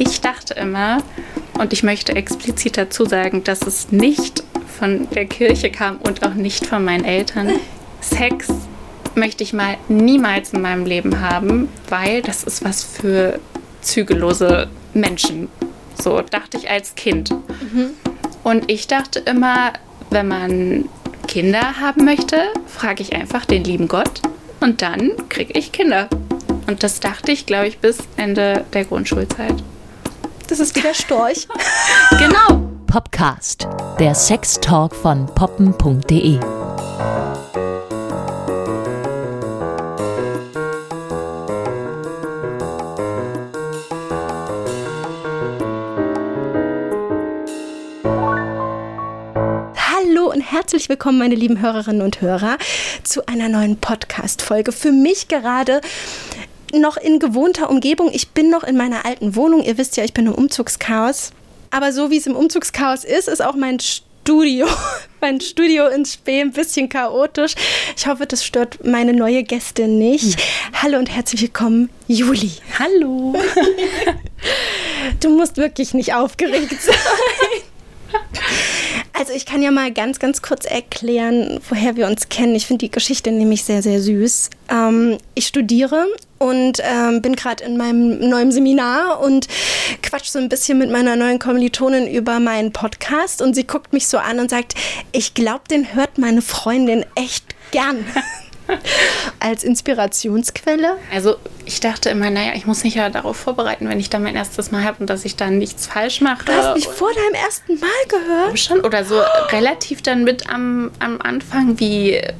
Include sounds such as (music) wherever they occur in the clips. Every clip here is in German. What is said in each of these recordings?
Ich dachte immer, und ich möchte explizit dazu sagen, dass es nicht von der Kirche kam und auch nicht von meinen Eltern. Sex möchte ich mal niemals in meinem Leben haben, weil das ist was für zügellose Menschen. So dachte ich als Kind. Mhm. Und ich dachte immer, wenn man Kinder haben möchte, frage ich einfach den lieben Gott und dann kriege ich Kinder. Und das dachte ich, glaube ich, bis Ende der Grundschulzeit. Das ist wieder Storch. (laughs) genau. Popcast, der Sextalk von poppen.de. herzlich willkommen, meine lieben Hörerinnen und Hörer, zu einer neuen Podcast-Folge. Für mich gerade noch in gewohnter Umgebung. Ich bin noch in meiner alten Wohnung. Ihr wisst ja, ich bin im Umzugschaos. Aber so wie es im Umzugschaos ist, ist auch mein Studio, (laughs) mein Studio in Spee ein bisschen chaotisch. Ich hoffe, das stört meine neue Gästin nicht. Ja. Hallo und herzlich willkommen, Juli. Hallo. (laughs) Du musst wirklich nicht aufgeregt sein. (laughs) Also ich kann ja mal ganz, ganz kurz erklären, woher wir uns kennen. Ich finde die Geschichte nämlich sehr, sehr süß. Ähm, ich studiere und ähm, bin gerade in meinem neuen Seminar und quatsch so ein bisschen mit meiner neuen Kommilitonin über meinen Podcast und sie guckt mich so an und sagt, ich glaube, den hört meine Freundin echt gern. (laughs) (laughs) als Inspirationsquelle? Also ich dachte immer, naja, ich muss mich ja darauf vorbereiten, wenn ich da mein erstes Mal habe und dass ich dann nichts falsch mache. Du hast mich vor deinem ersten Mal gehört? Schon, oder so oh. relativ dann mit am, am Anfang, wie äh,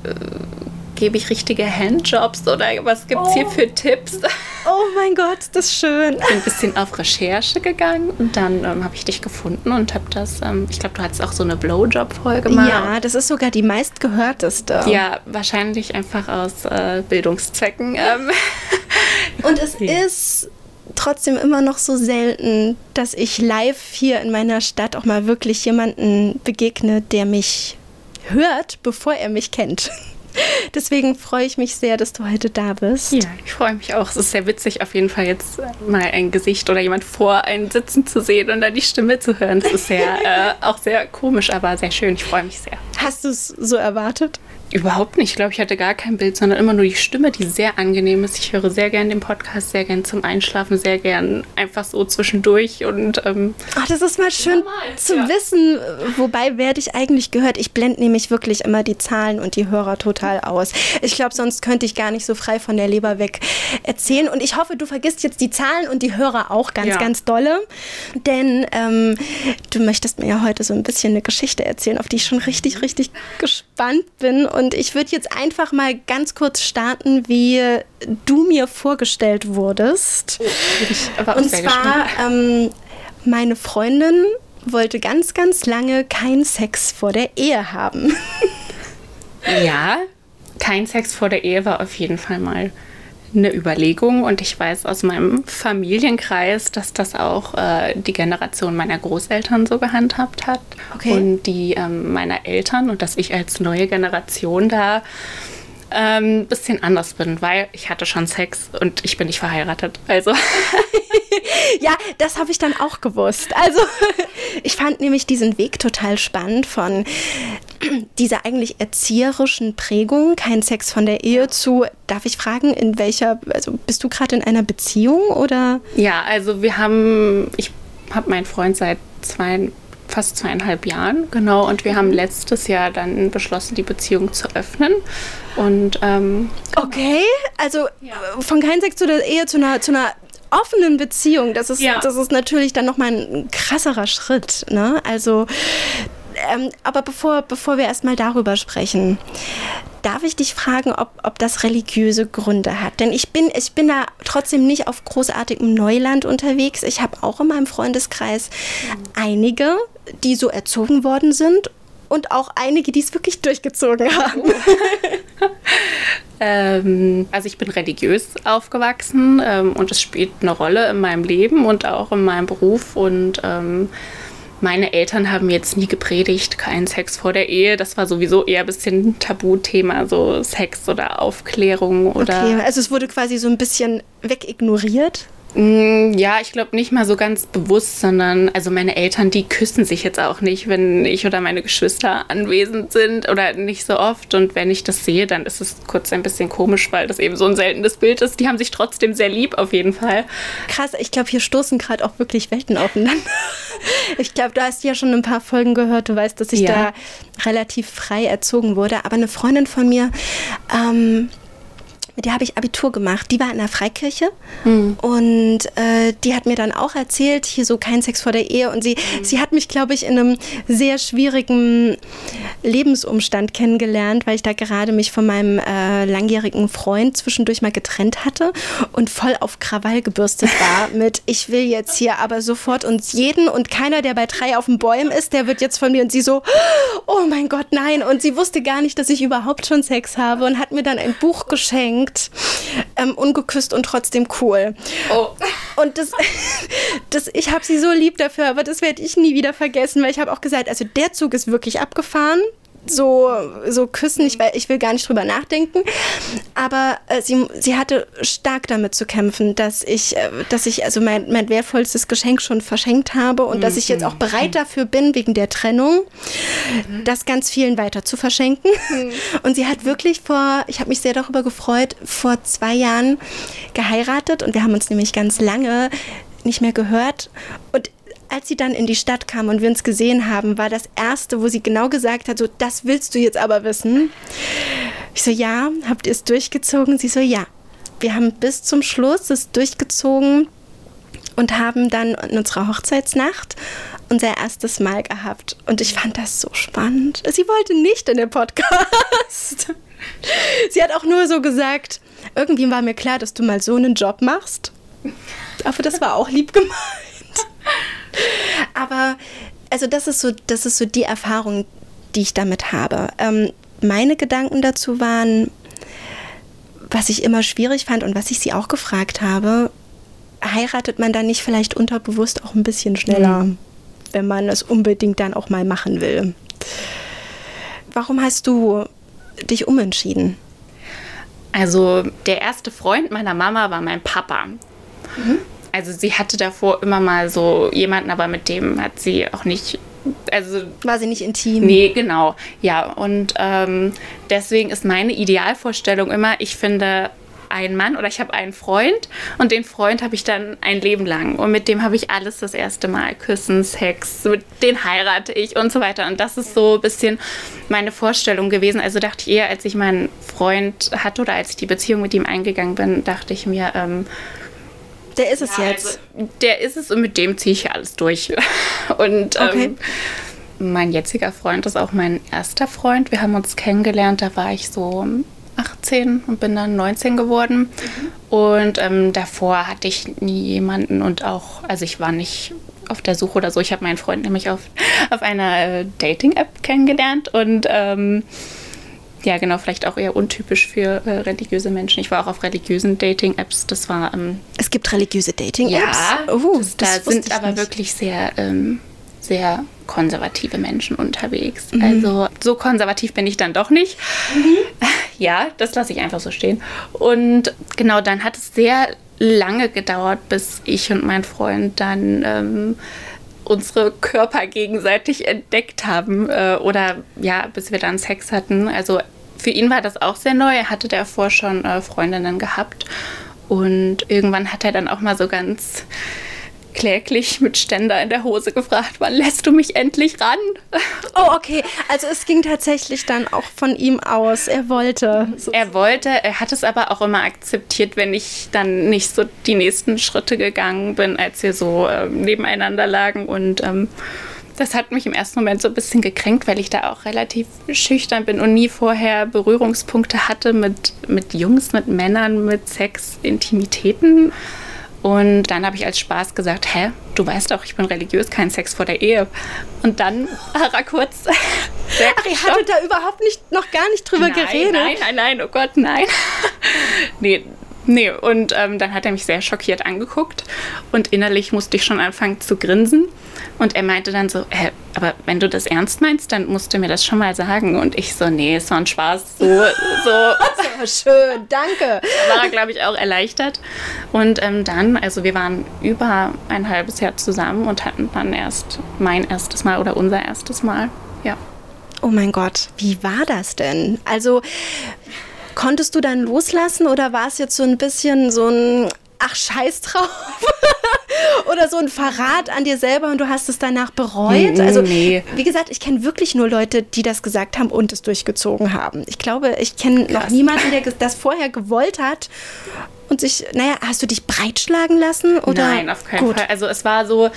gebe ich richtige Handjobs oder was gibt es oh. hier für Tipps? Oh mein Gott, das ist schön. Ich bin ein bisschen auf Recherche gegangen und dann ähm, habe ich dich gefunden und habe das, ähm, ich glaube, du hattest auch so eine Blowjob-Folge gemacht. Ja, das ist sogar die meistgehörteste. Ja, wahrscheinlich einfach aus äh, Bildungszwecken. Ähm. (laughs) Und es ja. ist trotzdem immer noch so selten, dass ich live hier in meiner Stadt auch mal wirklich jemanden begegne, der mich hört, bevor er mich kennt. (laughs) Deswegen freue ich mich sehr, dass du heute da bist. Ja, ich freue mich auch. Es ist sehr witzig, auf jeden Fall jetzt mal ein Gesicht oder jemand vor einen sitzen zu sehen und dann die Stimme zu hören. Das ist sehr, (laughs) äh, auch sehr komisch, aber sehr schön. Ich freue mich sehr. Hast du es so erwartet? Überhaupt nicht. Ich glaube, ich hatte gar kein Bild, sondern immer nur die Stimme, die sehr angenehm ist. Ich höre sehr gern den Podcast, sehr gern zum Einschlafen, sehr gern einfach so zwischendurch. Und, ähm, Ach, das ist mal schön normal, zu ja. wissen. Wobei werde ich eigentlich gehört. Ich blende nämlich wirklich immer die Zahlen und die Hörer total aus. Ich glaube, sonst könnte ich gar nicht so frei von der Leber weg erzählen. Und ich hoffe, du vergisst jetzt die Zahlen und die Hörer auch ganz, ja. ganz dolle. Denn ähm, du möchtest mir ja heute so ein bisschen eine Geschichte erzählen, auf die ich schon richtig, richtig gespannt bin. Und ich würde jetzt einfach mal ganz kurz starten, wie du mir vorgestellt wurdest. Oh, Und zwar, ähm, meine Freundin wollte ganz, ganz lange keinen Sex vor der Ehe haben. Ja, kein Sex vor der Ehe war auf jeden Fall mal eine Überlegung und ich weiß aus meinem Familienkreis, dass das auch äh, die Generation meiner Großeltern so gehandhabt hat okay. und die ähm, meiner Eltern und dass ich als neue Generation da ähm, bisschen anders bin, weil ich hatte schon Sex und ich bin nicht verheiratet. Also. (laughs) ja, das habe ich dann auch gewusst. Also (laughs) ich fand nämlich diesen Weg total spannend von (clears throat) dieser eigentlich erzieherischen Prägung, kein Sex von der Ehe zu, darf ich fragen, in welcher, also bist du gerade in einer Beziehung oder? Ja, also wir haben, ich habe meinen Freund seit zwei, fast zweieinhalb Jahren, genau. Und wir haben letztes Jahr dann beschlossen, die Beziehung zu öffnen. Und ähm, okay, also ja. von kein Sex zu der Ehe zu einer, zu einer offenen Beziehung, das ist, ja. das ist natürlich dann nochmal ein krasserer Schritt. Ne? Also, ähm, aber bevor, bevor wir erstmal darüber sprechen, darf ich dich fragen, ob, ob das religiöse Gründe hat? Denn ich bin, ich bin da trotzdem nicht auf großartigem Neuland unterwegs. Ich habe auch in meinem Freundeskreis mhm. einige, die so erzogen worden sind und auch einige, die es wirklich durchgezogen haben. (laughs) ähm, also ich bin religiös aufgewachsen ähm, und es spielt eine Rolle in meinem Leben und auch in meinem Beruf und ähm, meine Eltern haben jetzt nie gepredigt, keinen Sex vor der Ehe. Das war sowieso eher ein bisschen Tabuthema, so Sex oder Aufklärung oder. Okay, also es wurde quasi so ein bisschen wegignoriert. Mm, ja, ich glaube nicht mal so ganz bewusst, sondern also meine Eltern, die küssen sich jetzt auch nicht, wenn ich oder meine Geschwister anwesend sind oder nicht so oft. Und wenn ich das sehe, dann ist es kurz ein bisschen komisch, weil das eben so ein seltenes Bild ist. Die haben sich trotzdem sehr lieb auf jeden Fall. Krass, ich glaube, hier stoßen gerade auch wirklich Welten aufeinander. (laughs) Ich glaube, du hast ja schon ein paar Folgen gehört, du weißt, dass ich ja. da relativ frei erzogen wurde. Aber eine Freundin von mir, ähm, mit der habe ich Abitur gemacht. Die war in der Freikirche mhm. und äh, die hat mir dann auch erzählt, hier so kein Sex vor der Ehe. Und sie, mhm. sie hat mich, glaube ich, in einem sehr schwierigen Lebensumstand kennengelernt, weil ich da gerade mich von meinem äh, langjährigen Freund zwischendurch mal getrennt hatte und voll auf Krawall gebürstet war (laughs) mit, ich will jetzt hier aber sofort uns jeden und keiner, der bei drei auf den Bäumen ist, der wird jetzt von mir und sie so, oh mein Gott, nein. Und sie wusste gar nicht, dass ich überhaupt schon Sex habe und hat mir dann ein Buch geschenkt geschenkt. Ähm, ungeküsst und trotzdem cool. Oh. Und das, (laughs) das ich habe sie so lieb dafür, aber das werde ich nie wieder vergessen, weil ich habe auch gesagt, also der Zug ist wirklich abgefahren so, so küssen. Ich, ich will gar nicht drüber nachdenken. Aber äh, sie, sie hatte stark damit zu kämpfen, dass ich, äh, dass ich also mein, mein wertvollstes Geschenk schon verschenkt habe und mhm. dass ich jetzt auch bereit dafür bin, wegen der Trennung, mhm. das ganz vielen weiter zu verschenken. Mhm. Und sie hat wirklich vor, ich habe mich sehr darüber gefreut, vor zwei Jahren geheiratet und wir haben uns nämlich ganz lange nicht mehr gehört. Und als sie dann in die Stadt kam und wir uns gesehen haben, war das erste, wo sie genau gesagt hat, so, das willst du jetzt aber wissen. Ich so, ja, habt ihr es durchgezogen? Sie so, ja. Wir haben bis zum Schluss es durchgezogen und haben dann in unserer Hochzeitsnacht unser erstes Mal gehabt. Und ich fand das so spannend. Sie wollte nicht in den Podcast. Sie hat auch nur so gesagt, irgendwie war mir klar, dass du mal so einen Job machst. Aber das war auch lieb gemeint. Aber also das ist so, das ist so die Erfahrung, die ich damit habe. Ähm, meine Gedanken dazu waren, was ich immer schwierig fand und was ich sie auch gefragt habe, heiratet man dann nicht vielleicht unterbewusst auch ein bisschen schneller, mhm. wenn man es unbedingt dann auch mal machen will? Warum hast du dich umentschieden? Also der erste Freund meiner Mama war mein Papa. Mhm also sie hatte davor immer mal so jemanden, aber mit dem hat sie auch nicht. Also war sie nicht intim? Nee, genau. Ja, und ähm, deswegen ist meine Idealvorstellung immer, ich finde einen Mann oder ich habe einen Freund und den Freund habe ich dann ein Leben lang und mit dem habe ich alles das erste Mal küssen, Sex, mit den heirate ich und so weiter und das ist so ein bisschen meine Vorstellung gewesen. Also dachte ich eher, als ich meinen Freund hatte oder als ich die Beziehung mit ihm eingegangen bin, dachte ich mir, ähm, der ist es ja, jetzt. Also, der ist es und mit dem ziehe ich alles durch. (laughs) Und okay. ähm, mein jetziger Freund ist auch mein erster Freund. Wir haben uns kennengelernt, da war ich so 18 und bin dann 19 geworden. Mhm. Und ähm, davor hatte ich nie jemanden und auch, also ich war nicht auf der Suche oder so. Ich habe meinen Freund nämlich auf, auf einer äh, Dating-App kennengelernt und ähm, ja, genau, vielleicht auch eher untypisch für äh, religiöse Menschen. Ich war auch auf religiösen Dating-Apps. Das war. Ähm, es gibt religiöse Dating-Apps? Ja, uh, das, das da sind aber nicht. wirklich sehr, ähm, sehr konservative Menschen unterwegs. Mhm. Also so konservativ bin ich dann doch nicht. Mhm. (laughs) Ja, das lasse ich einfach so stehen. Und genau, dann hat es sehr lange gedauert, bis ich und mein Freund dann. Ähm, unsere Körper gegenseitig entdeckt haben äh, oder ja, bis wir dann Sex hatten. Also für ihn war das auch sehr neu. Er hatte davor schon äh, Freundinnen gehabt und irgendwann hat er dann auch mal so ganz kläglich mit Ständer in der Hose gefragt, wann lässt du mich endlich ran? (laughs) Oh, okay. Also es ging tatsächlich dann auch von ihm aus. Er wollte. Er wollte, er hat es aber auch immer akzeptiert, wenn ich dann nicht so die nächsten Schritte gegangen bin, als wir so äh, nebeneinander lagen. Und ähm, das hat mich im ersten Moment so ein bisschen gekränkt, weil ich da auch relativ schüchtern bin und nie vorher Berührungspunkte hatte mit, mit Jungs, mit Männern, mit Sex, Intimitäten. Und dann habe ich als Spaß gesagt, hä, du weißt doch, ich bin religiös, kein Sex vor der Ehe. Und dann war er kurz. (laughs) Ach, ihr hattet da überhaupt nicht, noch gar nicht drüber nein, geredet? Nein, nein, nein, oh Gott, nein. (laughs) nee, nee, und ähm, dann hat er mich sehr schockiert angeguckt und innerlich musste ich schon anfangen zu grinsen. Und er meinte dann so, äh, aber wenn du das ernst meinst, dann musst du mir das schon mal sagen. Und ich so, nee, es war ein Spaß. So, (laughs) so. schön, danke. War glaube ich, auch erleichtert. Und ähm, dann, also wir waren über ein halbes Jahr zusammen und hatten dann erst mein erstes Mal oder unser erstes Mal. Ja. Oh mein Gott, wie war das denn? Also konntest du dann loslassen oder war es jetzt so ein bisschen so ein ach scheiß drauf (laughs) oder so ein Verrat an dir selber und du hast es danach bereut? Also nee. wie gesagt, ich kenne wirklich nur Leute, die das gesagt haben und es durchgezogen haben. Ich glaube, ich kenne noch niemanden, der das vorher gewollt hat und sich, naja, hast du dich breitschlagen lassen oder? Nein, auf keinen Gut. Fall. Also es war so,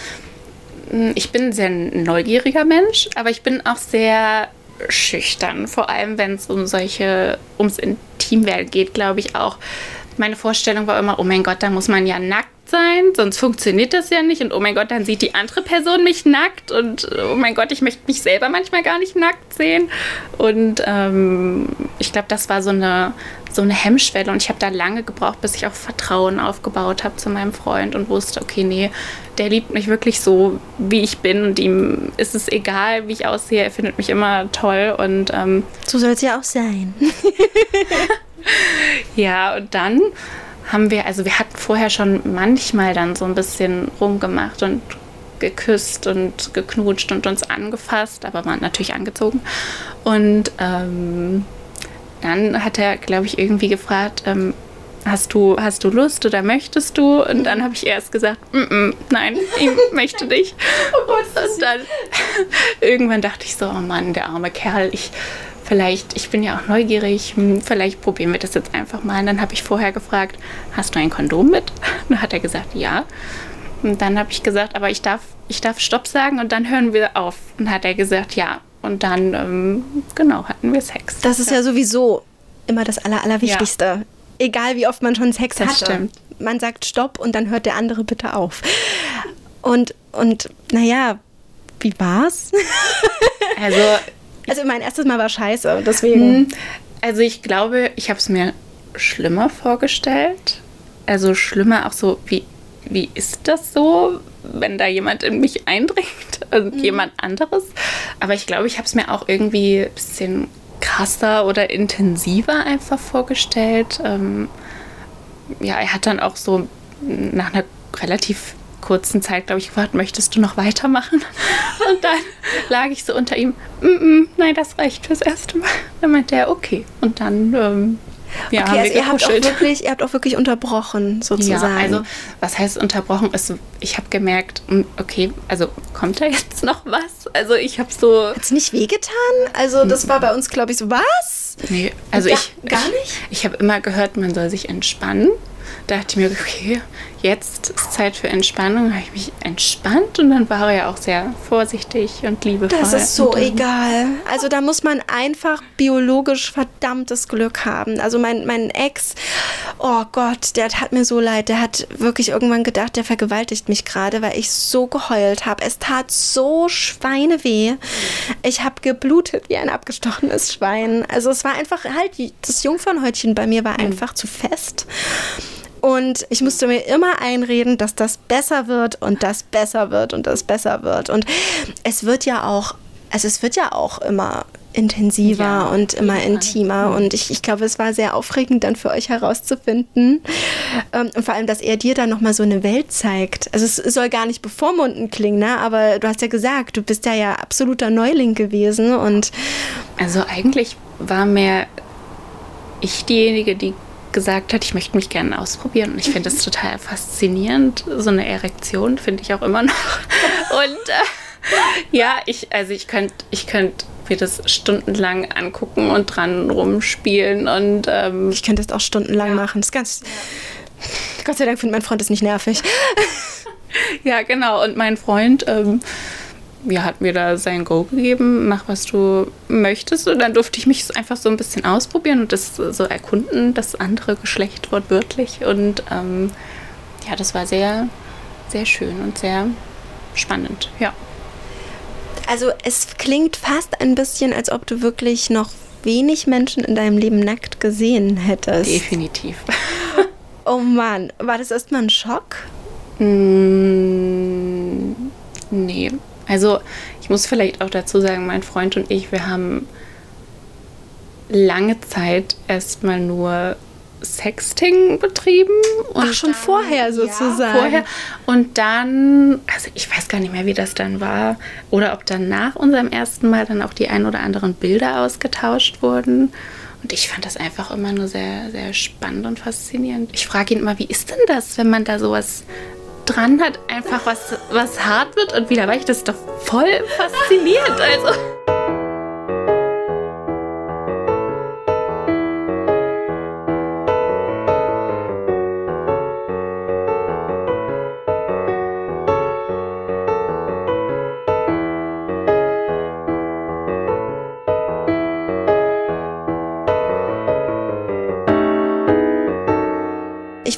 hm, ich bin ein sehr neugieriger Mensch, aber ich bin auch sehr schüchtern, vor allem wenn es um solche, ums Intimwelt geht, glaube ich auch. Meine Vorstellung war immer, oh mein Gott, da muss man ja nackt sein, sonst funktioniert das ja nicht. Und oh mein Gott, dann sieht die andere Person mich nackt. Und oh mein Gott, ich möchte mich selber manchmal gar nicht nackt sehen. Und ähm, ich glaube, das war so eine, so eine Hemmschwelle. Und ich habe da lange gebraucht, bis ich auch Vertrauen aufgebaut habe zu meinem Freund und wusste, okay, nee, der liebt mich wirklich so, wie ich bin. Und ihm ist es egal, wie ich aussehe. Er findet mich immer toll. Und ähm, so soll es ja auch sein. (laughs) (laughs) ja, und dann haben wir, also wir hatten vorher schon manchmal dann so ein bisschen rumgemacht und geküsst und geknutscht und uns angefasst, aber waren natürlich angezogen. Und ähm, dann hat er, glaube ich, irgendwie gefragt, ähm, hast du, hast du Lust oder möchtest du? Und dann habe ich erst gesagt, mm -mm, nein, ich (laughs) möchte nicht. Oh Gott, und dann (laughs) irgendwann dachte ich so, oh Mann, der arme Kerl, ich vielleicht, ich bin ja auch neugierig, hm, vielleicht probieren wir das jetzt einfach mal. Und dann habe ich vorher gefragt, hast du ein Kondom mit? Und (laughs) dann hat er gesagt, ja. Und dann habe ich gesagt, aber ich darf, ich darf Stopp sagen und dann hören wir auf. Und hat er gesagt, ja. Und dann, ähm, genau, hatten wir Sex. Das ist ja, ja sowieso immer das Aller, Allerwichtigste. Ja. Egal wie oft man schon Sex das hatte. Stimmt. Man sagt Stopp und dann hört der andere bitte auf. Und, und naja, wie war's? (laughs) Also also mein erstes Mal war scheiße, deswegen. Hm. Also ich glaube, ich habe es mir schlimmer vorgestellt. Also schlimmer auch so, wie, wie ist das so, wenn da jemand in mich eindringt und mhm. jemand anderes? Aber ich glaube, ich habe es mir auch irgendwie ein bisschen krasser oder intensiver einfach vorgestellt. Ähm, ja, er hat dann auch so nach einer relativ kurzen Zeit, glaube ich, gefragt, möchtest du noch weitermachen? (laughs) Und dann lag ich so unter ihm, mm -mm, nein, das reicht fürs erste Mal. Dann meinte er, okay. Und dann ähm, ja, okay, also ihr habt, auch wirklich, ihr habt auch wirklich unterbrochen, sozusagen. Ja, also was heißt unterbrochen? Ist, ich habe gemerkt, hm, okay, also kommt da jetzt noch was? Also ich habe so... Hat es nicht wehgetan? Also das war bei uns, glaube ich, so, was? Nee, also gar, ich... Gar nicht? Ich, ich habe immer gehört, man soll sich entspannen dachte ich mir, okay, jetzt ist Zeit für Entspannung. Habe ich mich entspannt und dann war er ja auch sehr vorsichtig und liebevoll. Das ist so egal. Also da muss man einfach biologisch verdammtes Glück haben. Also mein, mein Ex, oh Gott, der hat mir so leid. Der hat wirklich irgendwann gedacht, der vergewaltigt mich gerade, weil ich so geheult habe. Es tat so Schweineweh. Ich habe geblutet wie ein abgestochenes Schwein. Also es war einfach halt, das Jungfernhäutchen bei mir war mhm. einfach mhm. zu fest. Und ich musste mir immer einreden, dass das besser wird und das besser wird und das besser wird. Und es wird ja auch, also es wird ja auch immer intensiver ja, und immer ja. intimer. Und ich, ich glaube, es war sehr aufregend dann für euch herauszufinden. Ähm, und vor allem, dass er dir dann nochmal so eine Welt zeigt. Also es soll gar nicht bevormundend klingen, ne? aber du hast ja gesagt, du bist ja ja absoluter Neuling gewesen. Und also eigentlich war mir ich diejenige, die gesagt hat, ich möchte mich gerne ausprobieren. Und ich finde das total faszinierend. So eine Erektion finde ich auch immer noch. (laughs) Und äh, ja, ich, also ich könnte ich könnt mir das stundenlang angucken und dran rumspielen. Und ähm, ich könnte das auch stundenlang ja. machen. Das ist ganz. Gott sei Dank findet mein Freund das nicht nervig. (laughs) ja, genau. Und mein Freund. Ähm, ja, hat mir da sein Go gegeben, mach was du möchtest. Und dann durfte ich mich einfach so ein bisschen ausprobieren und das so erkunden, das andere Geschlecht wortwörtlich. Und ähm, ja, das war sehr, sehr schön und sehr spannend, ja. Also es klingt fast ein bisschen, als ob du wirklich noch wenig Menschen in deinem Leben nackt gesehen hättest. Definitiv. (laughs) Oh Mann, war das erstmal ein Schock? Mm, nee. Also ich muss vielleicht auch dazu sagen, mein Freund und ich, wir haben lange Zeit erstmal nur Sexting betrieben. Ach, schon dann, vorher sozusagen. Ja, vorher. Und dann, also ich weiß gar nicht mehr, wie das dann war. Oder ob dann nach unserem ersten Mal dann auch die ein oder anderen Bilder ausgetauscht wurden. Und ich fand das einfach immer nur sehr, sehr spannend und faszinierend. Ich frage ihn immer, wie ist denn das, wenn man da sowas dran hat, einfach was, was hart wird und wieder weich? Das ist doch voll faszinierend. Also.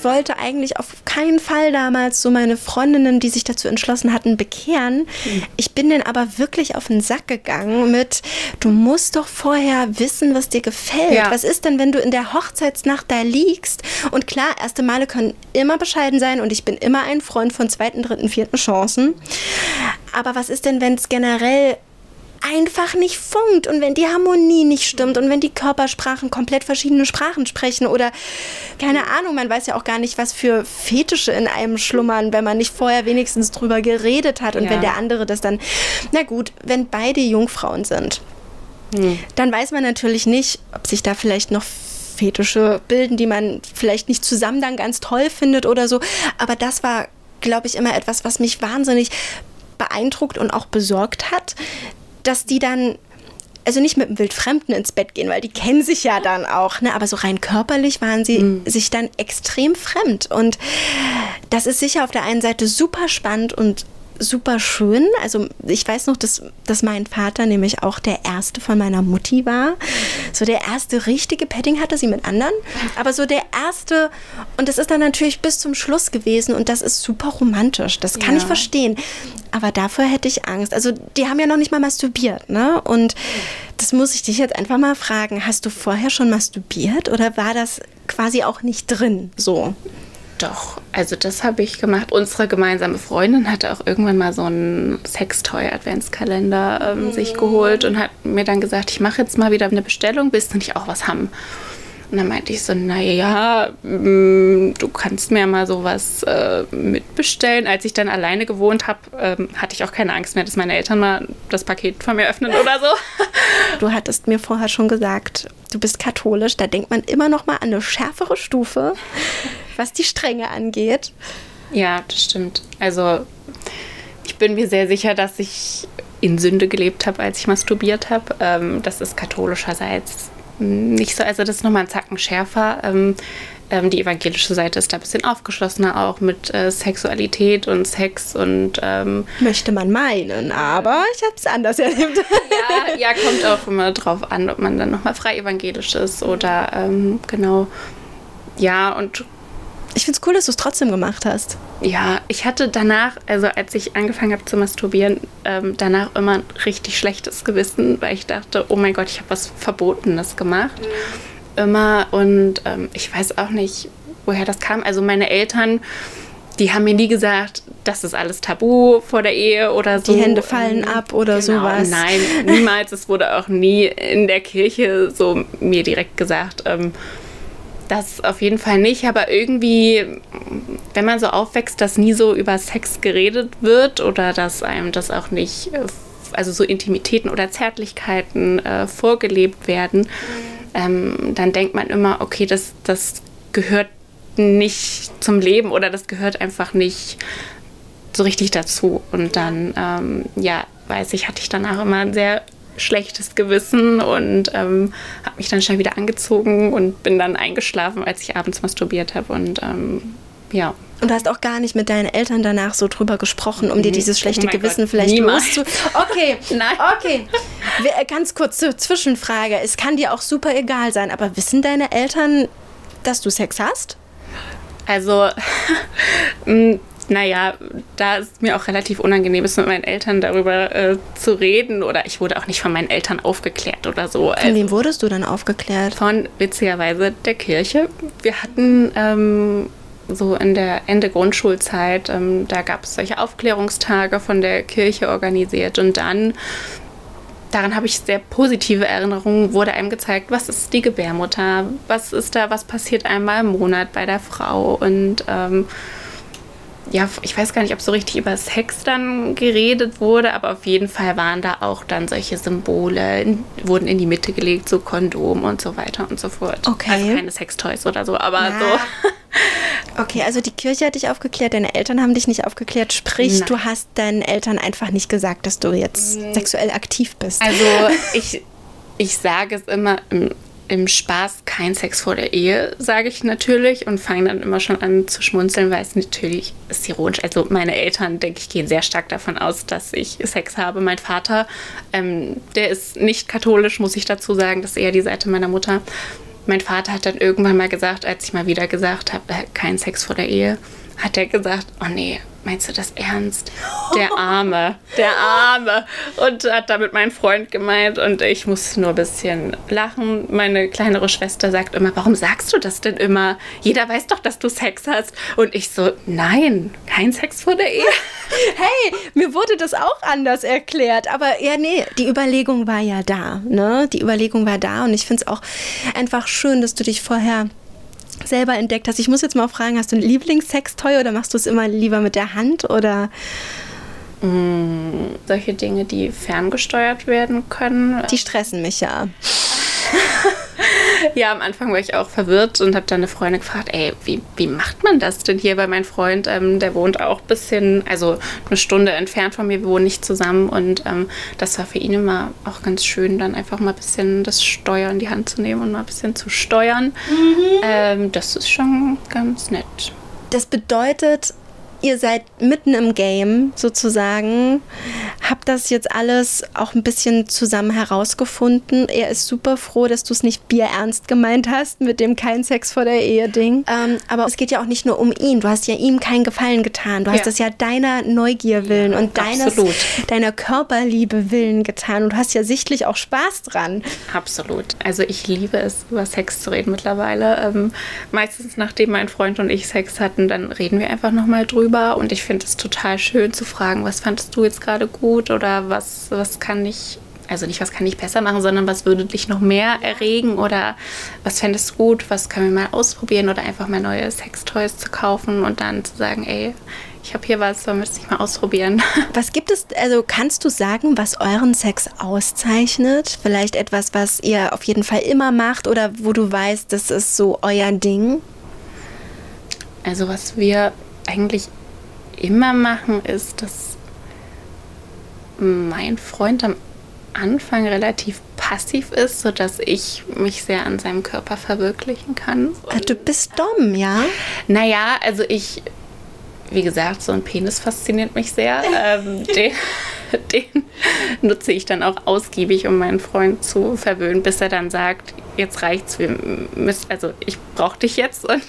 wollte eigentlich auf keinen Fall damals so meine Freundinnen, die sich dazu entschlossen hatten, bekehren. Mhm. Ich bin dann aber wirklich auf den Sack gegangen mit, du musst doch vorher wissen, was dir gefällt. Ja. Was ist denn, wenn du in der Hochzeitsnacht da liegst? Und klar, erste Male können immer bescheiden sein und ich bin immer ein Freund von zweiten, dritten, vierten Chancen. Aber was ist denn, wenn es generell einfach nicht funkt und wenn die Harmonie nicht stimmt und wenn die Körpersprachen komplett verschiedene Sprachen sprechen oder keine Ahnung, man weiß ja auch gar nicht, was für Fetische in einem schlummern, wenn man nicht vorher wenigstens drüber geredet hat und ja. wenn der andere das dann, na gut, wenn beide Jungfrauen sind, hm. dann weiß man natürlich nicht, ob sich da vielleicht noch Fetische bilden, die man vielleicht nicht zusammen dann ganz toll findet oder so. Aber das war, glaube ich, immer etwas, was mich wahnsinnig beeindruckt und auch besorgt hat, dass die dann also nicht mit einem Wildfremden ins Bett gehen, weil die kennen sich ja dann auch, ne? aber so rein körperlich waren sie mhm. sich dann extrem fremd. Und das ist sicher auf der einen Seite super spannend und super schön. Also ich weiß noch, dass, dass mein Vater nämlich auch der erste von meiner Mutti war. So der erste richtige Petting hatte sie mit anderen, aber so der erste und das ist dann natürlich bis zum Schluss gewesen und das ist super romantisch. Das kann ja. ich verstehen. Aber dafür hätte ich Angst. Also die haben ja noch nicht mal masturbiert, ne? Und das muss ich dich jetzt einfach mal fragen. Hast du vorher schon masturbiert oder war das quasi auch nicht drin so? Doch, also das habe ich gemacht. Unsere gemeinsame Freundin hatte auch irgendwann mal so einen Sextoy-Adventskalender ähm, mhm. sich geholt und hat mir dann gesagt, ich mache jetzt mal wieder eine Bestellung, bis du nicht auch was haben. Und dann meinte ich so, naja, mm, du kannst mir mal sowas äh, mitbestellen. Als ich dann alleine gewohnt habe, ähm, hatte ich auch keine Angst mehr, dass meine Eltern mal das Paket von mir öffnen oder so. (laughs) Du hattest mir vorher schon gesagt, du bist katholisch. Da denkt man immer noch mal an eine schärfere Stufe, was die Strenge angeht. Ja, das stimmt. Also ich bin mir sehr sicher, dass ich in Sünde gelebt habe, als ich masturbiert habe. Ähm, das ist katholischerseits nicht so, also das ist nochmal ein Zacken schärfer. Ähm, ähm, die evangelische Seite ist da ein bisschen aufgeschlossener auch mit äh, Sexualität und Sex und ähm, möchte man meinen, aber ich habe es anders erlebt. ja, ja, kommt auch immer drauf an, ob man dann nochmal frei evangelisch ist oder ähm, genau. Ja, und ich finde es cool, dass du es trotzdem gemacht hast. Ja, ich hatte danach, also als ich angefangen habe zu masturbieren, ähm, danach immer ein richtig schlechtes Gewissen, weil ich dachte, oh mein Gott, ich habe was Verbotenes gemacht. Mhm. Immer und ähm, ich weiß auch nicht, woher das kam. Also meine Eltern, die haben mir nie gesagt, das ist alles tabu vor der Ehe oder so. Die Hände fallen ähm, ab oder genau, sowas. Nein, niemals. es wurde auch nie in der Kirche so mir direkt gesagt, ähm, das auf jeden Fall nicht, aber irgendwie, wenn man so aufwächst, dass nie so über Sex geredet wird oder dass einem das auch nicht, äh, also so Intimitäten oder Zärtlichkeiten äh, vorgelebt werden, ähm, dann denkt man immer, okay, das, das gehört nicht zum Leben oder das gehört einfach nicht so richtig dazu. Und dann, ähm, ja, weiß ich, hatte ich danach immer ein sehr schlechtes Gewissen und ähm, habe mich dann schnell wieder angezogen und bin dann eingeschlafen, als ich abends masturbiert habe. Und ähm, ja. Und du hast auch gar nicht mit deinen Eltern danach so drüber gesprochen, um dir dieses schlechte oh Gewissen Gott, vielleicht loszu... Okay, (laughs) nein. Okay. Äh, ganz kurz zur Zwischenfrage. Es kann dir auch super egal sein, aber wissen deine Eltern, dass du Sex hast? Also, (laughs) mm, naja, da ist mir auch relativ unangenehm, ist mit meinen Eltern darüber äh, zu reden. Oder ich wurde auch nicht von meinen Eltern aufgeklärt oder so. Von also, wem wurdest du dann aufgeklärt? Von, witzigerweise, der Kirche. wir hatten ähm, so in der Ende Grundschulzeit, ähm, da gab es solche Aufklärungstage von der Kirche organisiert und dann daran habe ich sehr positive Erinnerungen, wurde einem gezeigt, was ist die Gebärmutter, was ist da, was passiert einmal im Monat bei der Frau und ähm, ja, ich weiß gar nicht, ob so richtig über Sex dann geredet wurde, aber auf jeden Fall waren da auch dann solche Symbole, in, wurden in die Mitte gelegt, so Kondom und so weiter und so fort. Okay. Also keine Sextoys oder so, aber Ja. so. (laughs) Okay, also die Kirche hat dich aufgeklärt, deine Eltern haben dich nicht aufgeklärt. Sprich, Nein. du hast deinen Eltern einfach nicht gesagt, dass du jetzt sexuell aktiv bist. Also (laughs) ich, ich sage es immer im, im Spaß, kein Sex vor der Ehe, sage ich natürlich und fange dann immer schon an zu schmunzeln, weil es natürlich ist ironisch. Also meine Eltern, denke ich, gehen sehr stark davon aus, dass ich Sex habe. Mein Vater, ähm, der ist nicht katholisch, muss ich dazu sagen, das ist eher die Seite meiner Mutter. Mein Vater hat dann irgendwann mal gesagt, als ich mal wieder gesagt habe, kein Sex vor der Ehe, hat er gesagt, oh nee, meinst du das ernst? Der (laughs) Arme, der Arme. Und hat damit meinen Freund gemeint und ich musste nur ein bisschen lachen. Meine kleinere Schwester sagt immer, warum sagst du das denn immer? Jeder weiß doch, dass du Sex hast. Und ich so, nein, kein Sex vor der Ehe. (laughs) Hey, mir wurde das auch anders erklärt. Aber ja, nee, die Überlegung war ja da. Ne? Die Überlegung war da. Und ich finde es auch einfach schön, dass du dich vorher selber entdeckt hast. Ich muss jetzt mal fragen, hast du ein Lieblingssextoy oder machst du es immer lieber mit der Hand oder Solche Dinge, die ferngesteuert werden können. die stressen mich ja. (laughs) Ja, am Anfang war ich auch verwirrt und habe dann eine Freundin gefragt, ey, wie, wie macht man das denn hier? Weil mein Freund, ähm, der wohnt auch ein bisschen, also eine Stunde entfernt von mir, wir wohnen nicht zusammen und ähm, das war für ihn immer auch ganz schön, dann einfach mal ein bisschen das Steuer in die Hand zu nehmen und mal ein bisschen zu steuern. Ähm, das ist schon ganz nett. Das bedeutet, ihr seid mitten im Game sozusagen, habt das jetzt alles auch ein bisschen zusammen herausgefunden. Er ist super froh, dass du es nicht bierernst gemeint hast mit dem kein Sex vor der Ehe Ding. Ähm, aber es geht ja auch nicht nur um ihn. Du hast ja ihm keinen Gefallen getan. Du hast Ja. das ja deiner Neugier willen und deines, deiner Körperliebe willen getan. Und du hast ja sichtlich auch Spaß dran. Absolut. Also ich liebe es, über Sex zu reden mittlerweile. Ähm, meistens, nachdem mein Freund und ich Sex hatten, dann reden wir einfach nochmal drüber. Und ich finde es total schön zu fragen, was fandest du jetzt gerade gut oder was, was kann ich, also nicht, was kann ich besser machen, sondern was würde dich noch mehr erregen oder was fändest du gut, was können wir mal ausprobieren oder einfach mal neue Sextoys zu kaufen und dann zu sagen, ey, ich habe hier was, sollen wir es nicht mal ausprobieren? (laughs) Was gibt es, also kannst du sagen, was euren Sex auszeichnet? Vielleicht etwas, was ihr auf jeden Fall immer macht oder wo du weißt, das ist so euer Ding? Also was wir eigentlich immer machen, ist, dass mein Freund am Anfang relativ passiv ist, sodass ich mich sehr an seinem Körper verwirklichen kann. Ah, Du bist dumm, ja? Naja, also ich, wie gesagt, so ein Penis fasziniert mich sehr. (laughs) Ähm, (laughs) den, nutze ich dann auch ausgiebig, um meinen Freund zu verwöhnen, bis er dann sagt, jetzt reicht's, wir müssen, also ich brauche dich jetzt. (laughs) Und,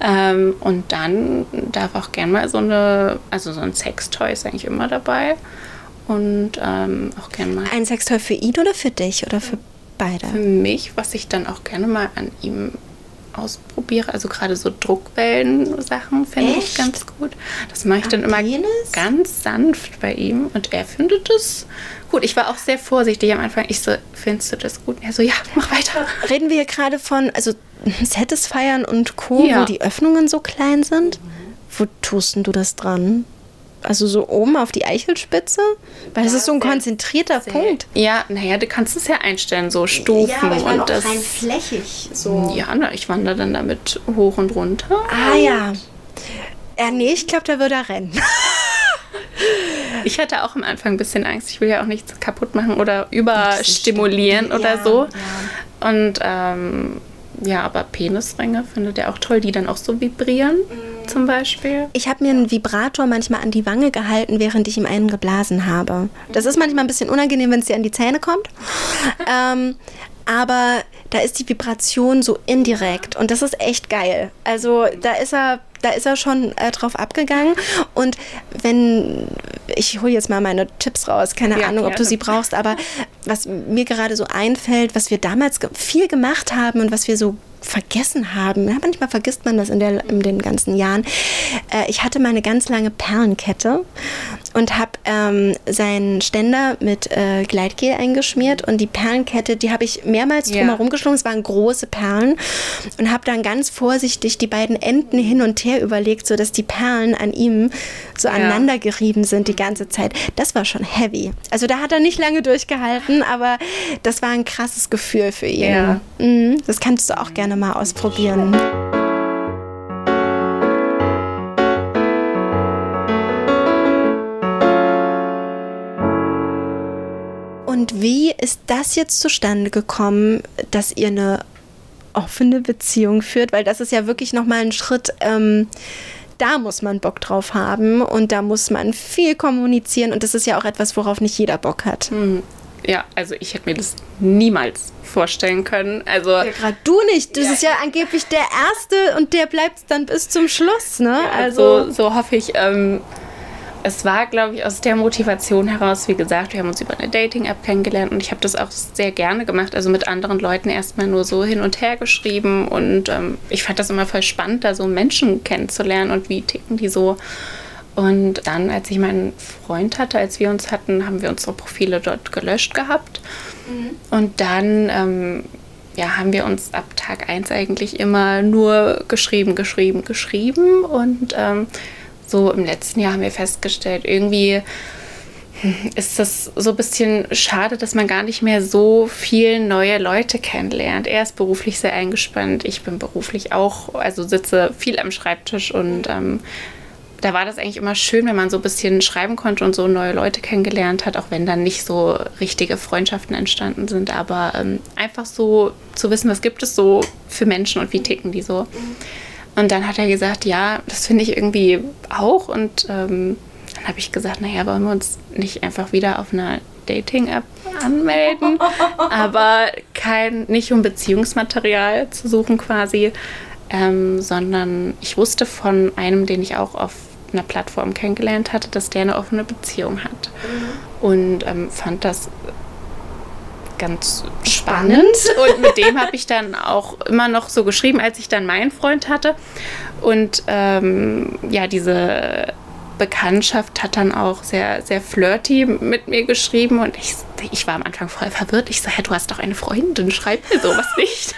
ähm, und dann darf auch gern mal so eine, also so ein Sextoy ist eigentlich immer dabei. Und ähm, auch gern mal Ein Sextoy für ihn oder für dich oder für beide? für mich, was ich dann auch gerne mal an ihm ausprobiere. Also gerade so Druckwellen-Sachen finde ich ganz gut. Das mache ich dann immer Penis? ganz sanft bei ihm und er findet es gut. Ich war auch sehr vorsichtig am Anfang. Ich so, findest du das gut? Und er so, ja, mach weiter. Reden wir hier gerade von, also Satisfiern und Co., Ja. wo die Öffnungen so klein sind? Wo tust du das dran? Also so oben auf die Eichelspitze? Weil das ist so ein sehr- konzentrierter Punkt. Ja, naja, du kannst es ja einstellen, so Stufen und das. flächig. So. Ja, na, ich wandere dann damit hoch und runter. Ah ja. Ja, nee, ich glaube, da würde er rennen. (laughs) Ich hatte auch am Anfang ein bisschen Angst. Ich will ja auch nichts kaputt machen oder überstimulieren oder Ja, so. Und ähm, ja, aber Penisringe findet er auch toll, die dann auch so vibrieren, Mhm. zum Beispiel. Ich habe mir einen Vibrator manchmal an die Wange gehalten, während ich ihm einen geblasen habe. Das ist manchmal ein bisschen unangenehm, wenn es dir an die Zähne kommt. (laughs) ähm, aber da ist die Vibration so indirekt und das ist echt geil. Also da ist er, da ist er schon äh, drauf abgegangen. Und wenn, ich hole jetzt mal meine Tipps raus, keine Ja, Ahnung, ob du gerne. sie brauchst, aber was mir gerade so einfällt, was wir damals viel gemacht haben und was wir so vergessen haben. Ja, manchmal vergisst man das in, der, in den ganzen Jahren. Äh, ich hatte mal eine ganz lange Perlenkette und habe ähm, seinen Ständer mit äh, Gleitgel eingeschmiert und die Perlenkette, die habe ich mehrmals Ja. drumherum geschlungen. Es waren große Perlen und habe dann ganz vorsichtig die beiden Enden hin und her überlegt, sodass die Perlen an ihm so aneinander gerieben sind die ganze Zeit. Das war schon heavy. Also da hat er nicht lange durchgehalten, aber das war ein krasses Gefühl für ihn. Ja. Mhm, das kannst du auch gerne mal ausprobieren. Wie ist das jetzt zustande gekommen, dass ihr eine offene Beziehung führt? Weil das ist ja wirklich nochmal ein Schritt, ähm, da muss man Bock drauf haben und da muss man viel kommunizieren und das ist ja auch etwas, worauf nicht jeder Bock hat. Ja, also ich hätte mir das niemals vorstellen können. Also Gerade du nicht. Das Ja. ist ja angeblich der Erste und der bleibt dann bis zum Schluss, ne? Also so hoffe ich. Ähm, es war, glaube ich, aus der Motivation heraus, wie gesagt, wir haben uns über eine Dating-App kennengelernt und ich habe das auch sehr gerne gemacht. Also mit anderen Leuten erstmal nur so hin und her geschrieben und ähm, ich fand das immer voll spannend, da so Menschen kennenzulernen und wie ticken die so. Und dann, als ich meinen Freund hatte, als wir uns hatten, haben wir unsere Profile dort gelöscht gehabt. Und dann ähm, ja, haben wir uns ab Tag 1 eigentlich immer nur geschrieben, geschrieben, geschrieben. Und ähm, so im letzten Jahr haben wir festgestellt, irgendwie hm, ist das so ein bisschen schade, dass man gar nicht mehr so viel neue Leute kennenlernt. Er ist beruflich sehr eingespannt, ich bin beruflich auch, also sitze viel am Schreibtisch und ähm, da war das eigentlich immer schön, wenn man so ein bisschen schreiben konnte und so neue Leute kennengelernt hat, auch wenn dann nicht so richtige Freundschaften entstanden sind. Aber ähm, einfach so zu wissen, was gibt es so für Menschen und wie ticken die so. Und dann hat er gesagt, ja, das finde ich irgendwie auch. Und ähm, dann habe ich gesagt, naja, wollen wir uns nicht einfach wieder auf einer Dating-App anmelden, (laughs) aber kein, nicht um Beziehungsmaterial zu suchen quasi, ähm, sondern ich wusste von einem, den ich auch auf einer Plattform kennengelernt hatte, dass der eine offene Beziehung hat. Und ähm, fand das ganz spannend. Und mit dem habe ich dann auch immer noch so geschrieben, als ich dann meinen Freund hatte. Und ähm, ja, diese Bekanntschaft hat dann auch sehr, sehr flirty mit mir geschrieben. Und ich, ich war am Anfang voll verwirrt. Ich so, hä, du hast doch eine Freundin, schreib mir sowas nicht.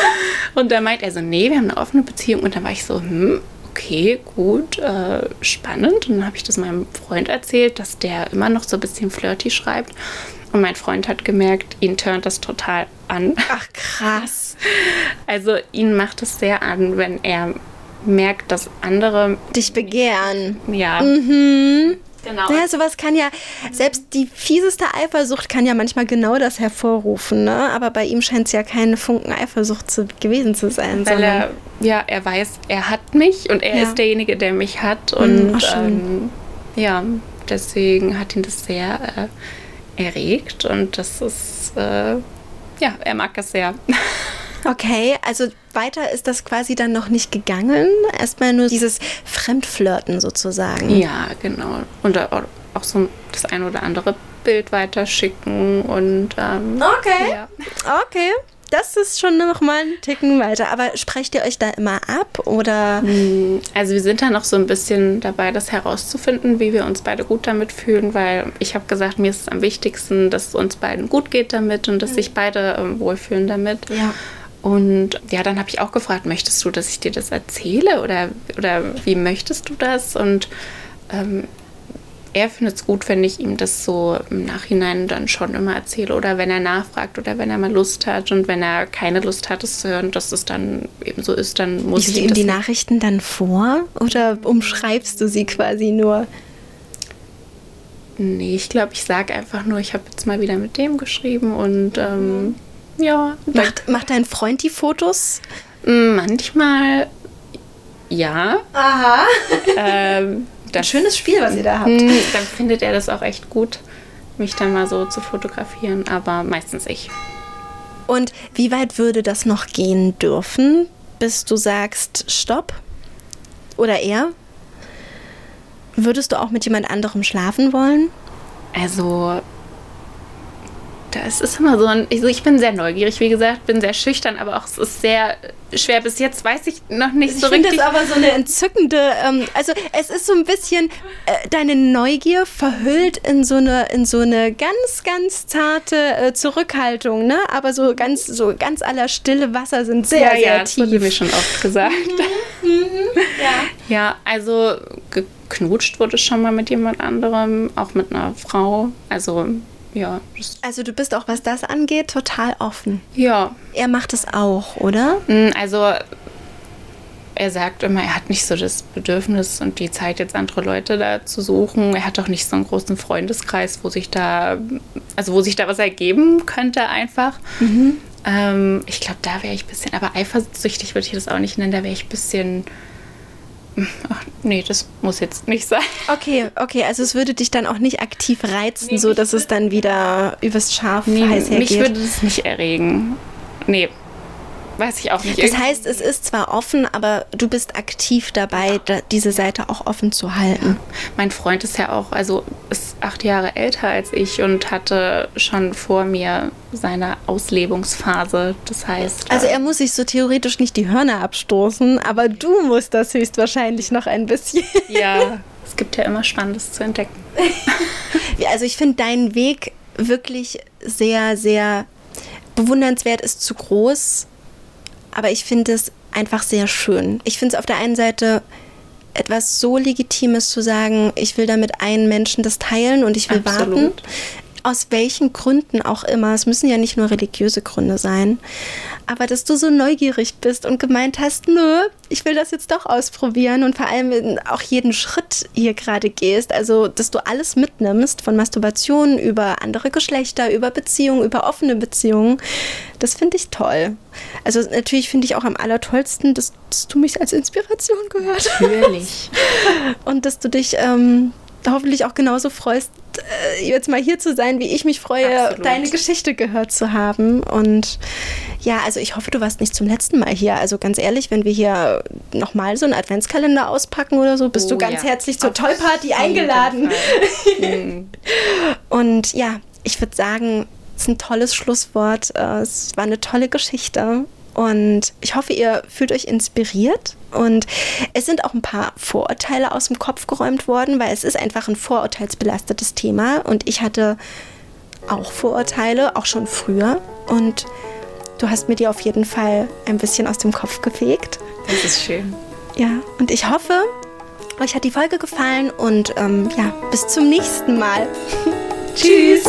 (laughs) Und dann meint er so, nee, wir haben eine offene Beziehung. Und dann war ich so, hm, okay, gut, äh, spannend. Und dann habe ich das meinem Freund erzählt, dass der immer noch so ein bisschen flirty schreibt. Und mein Freund hat gemerkt, ihn turnt das total an. Ach, krass. (laughs) Also ihn macht es sehr an, wenn er merkt, dass andere, Dich begehren. ja, Mhm. genau. Ja, sowas kann ja, selbst die fieseste Eifersucht kann ja manchmal genau das hervorrufen, ne? Aber bei ihm scheint es ja keine Funken Eifersucht zu, gewesen zu sein. Weil er, ja, er weiß, er hat mich und er Ja. ist derjenige, der mich hat. Mhm, Und ach, ähm, ja, deswegen hat ihn das sehr äh, erregt und das ist, äh, ja, er mag das sehr. (laughs) Okay, also weiter ist das quasi dann noch nicht gegangen. Erstmal nur dieses Fremdflirten sozusagen. Ja, genau. Und auch auch so das ein oder andere Bild weiterschicken und ähm, Okay. ja. Okay, das ist schon noch mal ein Ticken weiter. Aber sprecht ihr euch da immer ab oder? Also wir sind da noch so ein bisschen dabei, das herauszufinden, wie wir uns beide gut damit fühlen, weil ich habe gesagt, mir ist es am wichtigsten, dass es uns beiden gut geht damit und dass sich beide ähm, wohlfühlen damit. Ja. Und ja, dann habe ich auch gefragt, möchtest du, dass ich dir das erzähle oder, oder wie möchtest du das? Und ähm, er findet es gut, wenn ich ihm das so im Nachhinein dann schon immer erzähle oder wenn er nachfragt oder wenn er mal Lust hat und wenn er keine Lust hat, es zu hören, dass es dann eben so ist, dann muss Liest ich du ihm die Nachrichten dann vor oder umschreibst du sie quasi nur? Nee, ich glaube, ich sage einfach nur, ich habe jetzt mal wieder mit dem geschrieben und ähm, ja, Macht, macht dein Freund die Fotos? manchmal ja. Aha. Ähm, das, Schönes Spiel, was ihr da habt. Mm, dann findet er das auch echt gut, mich dann mal so zu fotografieren, aber meistens ich. Und wie weit würde das noch gehen dürfen, bis du sagst, stopp? Oder er? Würdest du auch mit jemand anderem schlafen wollen? Also, da ist es immer so ein. Also ich bin sehr neugierig, wie gesagt, bin sehr schüchtern, aber auch es ist sehr schwer. Bis jetzt weiß ich noch nicht so ich richtig. Ich finde es aber so eine entzückende. Ähm, also es ist so ein bisschen äh, deine Neugier verhüllt in so eine in so eine ganz ganz zarte äh, Zurückhaltung, ne? Aber so ganz so ganz aller stille Wasser sind sehr ja, sehr ja, tief. Das wurde mir schon oft gesagt. ja. ja, also geknutscht wurde schon mal mit jemand anderem, auch mit einer Frau. Also ja. Also du bist auch, was das angeht, total offen. Ja. Er macht es auch, oder? Also er sagt immer, er hat nicht so das Bedürfnis und die Zeit, jetzt andere Leute da zu suchen. Er hat auch nicht so einen großen Freundeskreis, wo sich da, also wo sich da was ergeben könnte einfach. Mhm. Ähm, ich glaube, da wäre ich ein bisschen, aber eifersüchtig würde ich das auch nicht nennen, da wäre ich ein bisschen Ach, nee, das muss jetzt nicht sein. Okay, okay, also es würde dich dann auch nicht aktiv reizen, nee, so dass es dann wieder übers Schaf nee, heiß hergeht. Mich würde es nicht erregen. Nee, weiß ich auch nicht. Das heißt, es ist zwar offen, aber du bist aktiv dabei, da, diese Seite auch offen zu halten. Mein Freund ist ja auch, also ist acht Jahre älter als ich und hatte schon vor mir seine Auslebungsphase. Das heißt. Also er muss sich so theoretisch nicht die Hörner abstoßen, aber du musst das höchstwahrscheinlich noch ein bisschen. Ja, (laughs) es gibt ja immer Spannendes zu entdecken. (laughs) also ich finde deinen Weg wirklich sehr, sehr bewundernswert, ist zu groß aber ich finde es einfach sehr schön. Ich finde es auf der einen Seite etwas so Legitimes zu sagen, ich will damit einen Menschen das teilen und ich will Absolut. warten aus welchen Gründen auch immer, es müssen ja nicht nur religiöse Gründe sein, aber dass du so neugierig bist und gemeint hast, nö, ich will das jetzt doch ausprobieren und vor allem auch jeden Schritt hier gerade gehst, also dass du alles mitnimmst, von Masturbation über andere Geschlechter, über Beziehungen, über offene Beziehungen, das finde ich toll. Also natürlich finde ich auch am allertollsten, dass, dass, du mich als Inspiration gehört Natürlich. und dass du dich ähm, hoffentlich auch genauso freust, jetzt mal hier zu sein, wie ich mich freue, Absolut. deine Geschichte gehört zu haben. Und ja, also ich hoffe, du warst nicht zum letzten Mal hier. Also ganz ehrlich, wenn wir hier nochmal so einen Adventskalender auspacken oder so, bist oh, du ganz ja. herzlich zur Tollparty eingeladen. (laughs) Mhm. Und ja, ich würde sagen, es ist ein tolles Schlusswort. Äh, es war eine tolle Geschichte. Und ich hoffe, ihr fühlt euch inspiriert. Und es sind auch ein paar Vorurteile aus dem Kopf geräumt worden, weil es ist einfach ein vorurteilsbelastetes Thema. Und ich hatte auch Vorurteile, auch schon früher. Und du hast mir die auf jeden Fall ein bisschen aus dem Kopf gefegt. Das ist schön. Ja, und ich hoffe, euch hat die Folge gefallen und ähm, ja, bis zum nächsten Mal. (laughs) Tschüss.